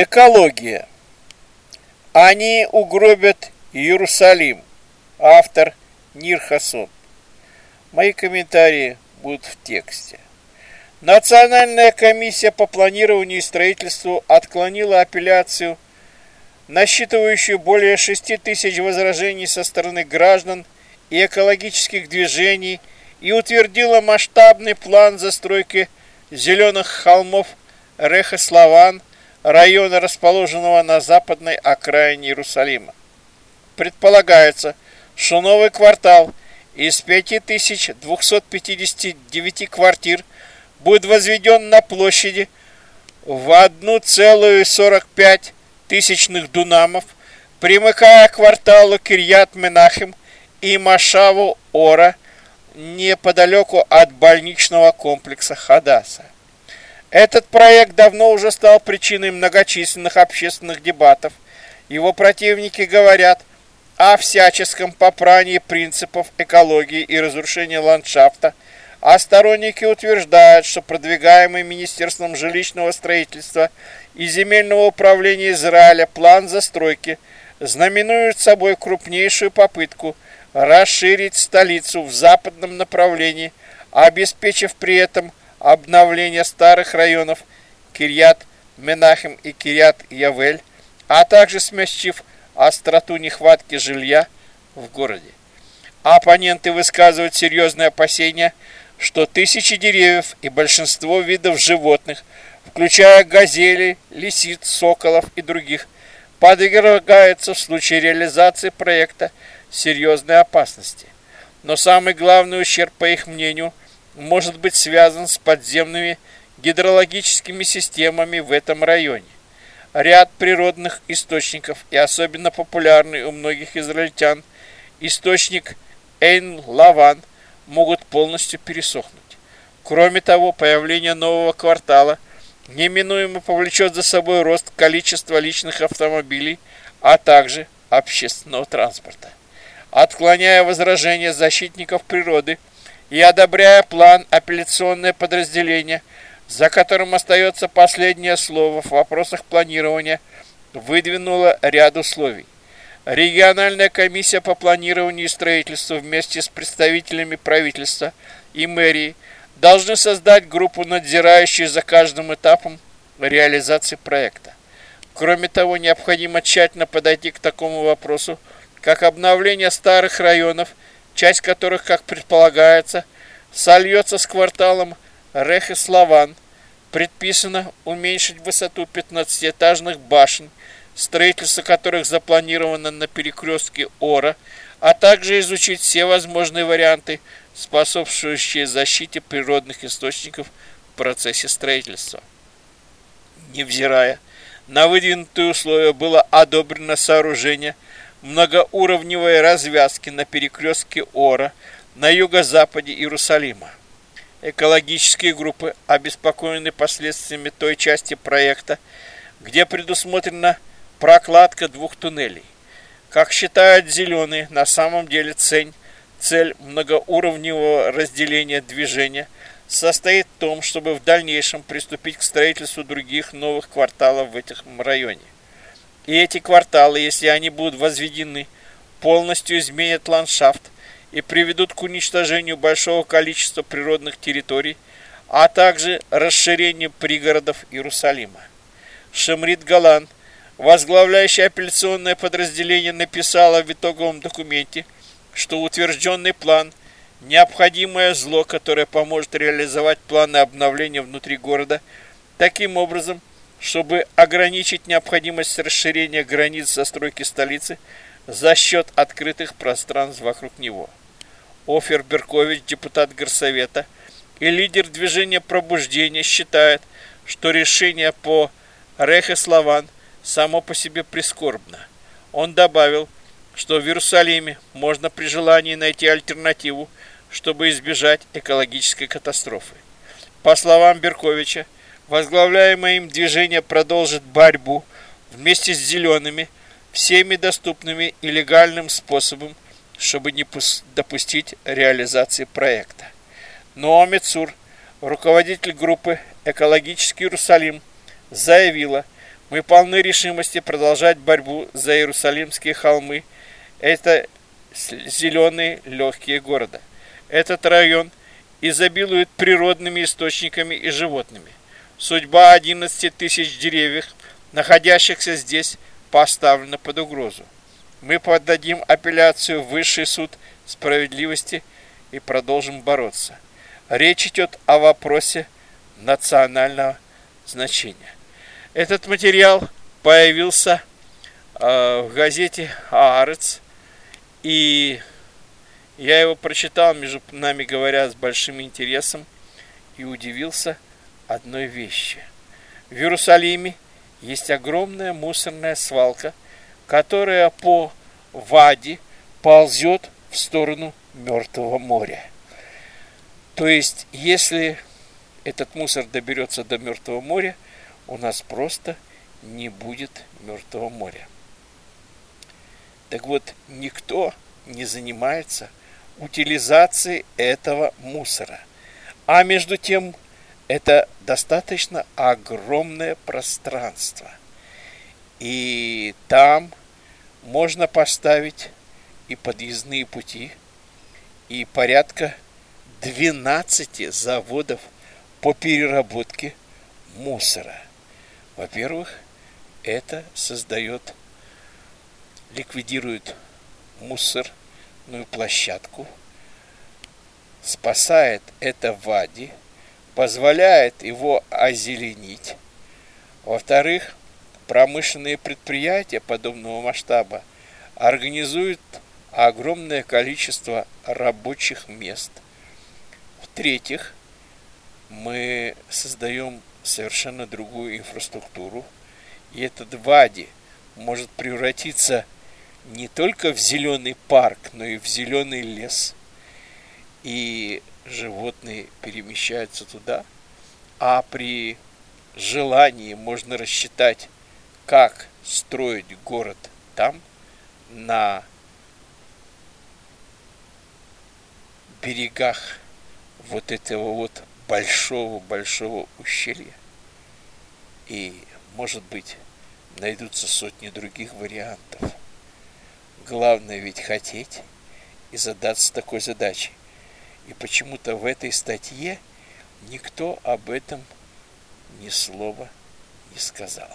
Экология. Они угробят Иерусалим. Автор Нир Хасон. Мои комментарии будут в тексте. Национальная комиссия по планированию и строительству отклонила апелляцию, насчитывающую более 6 тысяч возражений со стороны граждан и экологических движений и утвердила масштабный план застройки зеленых холмов Рехославан района, расположенного на западной окраине Иерусалима. Предполагается, что новый квартал из 5259 квартир будет возведен на площади в 1,45 тысячных дунамов, примыкая к кварталу Кирьят Менахим и Машаву Ора неподалеку от больничного комплекса Хадаса. Этот проект давно уже стал причиной многочисленных общественных дебатов. Его противники говорят о всяческом попрании принципов экологии и разрушении ландшафта, а сторонники утверждают, что продвигаемый Министерством жилищного строительства и земельного управления Израиля план застройки знаменует собой крупнейшую попытку расширить столицу в западном направлении, обеспечив при этом обновления старых районов Кирьят Менахем и Кирьят Явель, а также смягчив остроту нехватки жилья в городе. Оппоненты высказывают серьезные опасения, что тысячи деревьев и большинство видов животных, включая газели, лисиц, соколов и других, подвергаются в случае реализации проекта серьезной опасности. Но самый главный ущерб, по их мнению – может быть связан с подземными гидрологическими системами в этом районе. Ряд природных источников и особенно популярный у многих израильтян источник Эйн-Лаван могут полностью пересохнуть. Кроме того, появление нового квартала неминуемо повлечет за собой рост количества личных автомобилей, а также общественного транспорта. Отклоняя возражения защитников природы – и одобряя план апелляционное подразделение, за которым остается последнее слово в вопросах планирования, выдвинуло ряд условий. Региональная комиссия по планированию и строительству вместе с представителями правительства и мэрии должны создать группу, надзирающую за каждым этапом реализации проекта. Кроме того, необходимо тщательно подойти к такому вопросу, как обновление старых районов – часть которых, как предполагается, сольется с кварталом Рехеславан. Предписано уменьшить высоту 15-этажных башен, строительство которых запланировано на перекрестке Ора, а также изучить все возможные варианты, способствующие защите природных источников в процессе строительства. Невзирая на выдвинутые условия, было одобрено сооружение – многоуровневой развязки на перекрестке Ора на юго-западе Иерусалима. Экологические группы обеспокоены последствиями той части проекта, где предусмотрена прокладка двух туннелей. Как считают зеленые, на самом деле цель, цель многоуровневого разделения движения состоит в том, чтобы в дальнейшем приступить к строительству других новых кварталов в этом районе. И эти кварталы, если они будут возведены, полностью изменят ландшафт и приведут к уничтожению большого количества природных территорий, а также расширению пригородов Иерусалима. Шемрит Галан, возглавляющий апелляционное подразделение, написала в итоговом документе, что утвержденный план – необходимое зло, которое поможет реализовать планы обновления внутри города, таким образом, чтобы ограничить необходимость расширения границ застройки столицы за счет открытых пространств вокруг него. Офер Беркович, депутат Горсовета и лидер движения пробуждения, считает, что решение по Рехеславан само по себе прискорбно. Он добавил, что в Иерусалиме можно при желании найти альтернативу, чтобы избежать экологической катастрофы. По словам Берковича, Возглавляемое им движение продолжит борьбу вместе с зелеными всеми доступными и легальным способом, чтобы не допустить реализации проекта. Но Амицур, руководитель группы «Экологический Иерусалим», заявила, Мы полны решимости продолжать борьбу за Иерусалимские холмы. Это зеленые легкие города. Этот район изобилует природными источниками и животными. Судьба 11 тысяч деревьев, находящихся здесь, поставлена под угрозу. Мы поддадим апелляцию в Высший суд справедливости и продолжим бороться. Речь идет о вопросе национального значения. Этот материал появился э, в газете «Аарец», и я его прочитал, между нами говоря, с большим интересом и удивился одной вещи. В Иерусалиме есть огромная мусорная свалка, которая по Ваде ползет в сторону Мертвого моря. То есть, если этот мусор доберется до Мертвого моря, у нас просто не будет Мертвого моря. Так вот, никто не занимается утилизацией этого мусора. А между тем, это достаточно огромное пространство. И там можно поставить и подъездные пути, и порядка 12 заводов по переработке мусора. Во-первых, это создает, ликвидирует мусорную площадку, спасает это вади, позволяет его озеленить. Во-вторых, промышленные предприятия подобного масштаба организуют огромное количество рабочих мест. В-третьих, мы создаем совершенно другую инфраструктуру, и этот Вади может превратиться не только в зеленый парк, но и в зеленый лес. И животные перемещаются туда, а при желании можно рассчитать, как строить город там, на берегах вот этого вот большого-большого ущелья. И, может быть, найдутся сотни других вариантов. Главное ведь хотеть и задаться такой задачей. И почему-то в этой статье никто об этом ни слова не сказал.